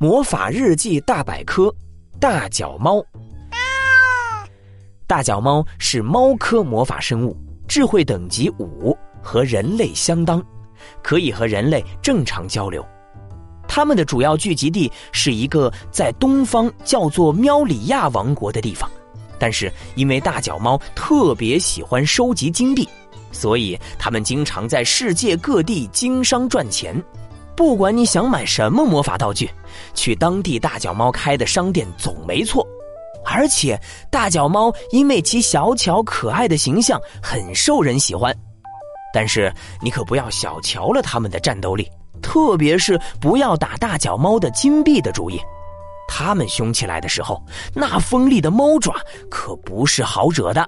魔法日记大百科：大脚猫。大脚猫是猫科魔法生物，智慧等级五，和人类相当，可以和人类正常交流。它们的主要聚集地是一个在东方叫做喵里亚王国的地方，但是因为大脚猫特别喜欢收集金币，所以它们经常在世界各地经商赚钱。不管你想买什么魔法道具，去当地大脚猫开的商店总没错。而且大脚猫因为其小巧可爱的形象很受人喜欢。但是你可不要小瞧了它们的战斗力，特别是不要打大脚猫的金币的主意。它们凶起来的时候，那锋利的猫爪可不是好惹的。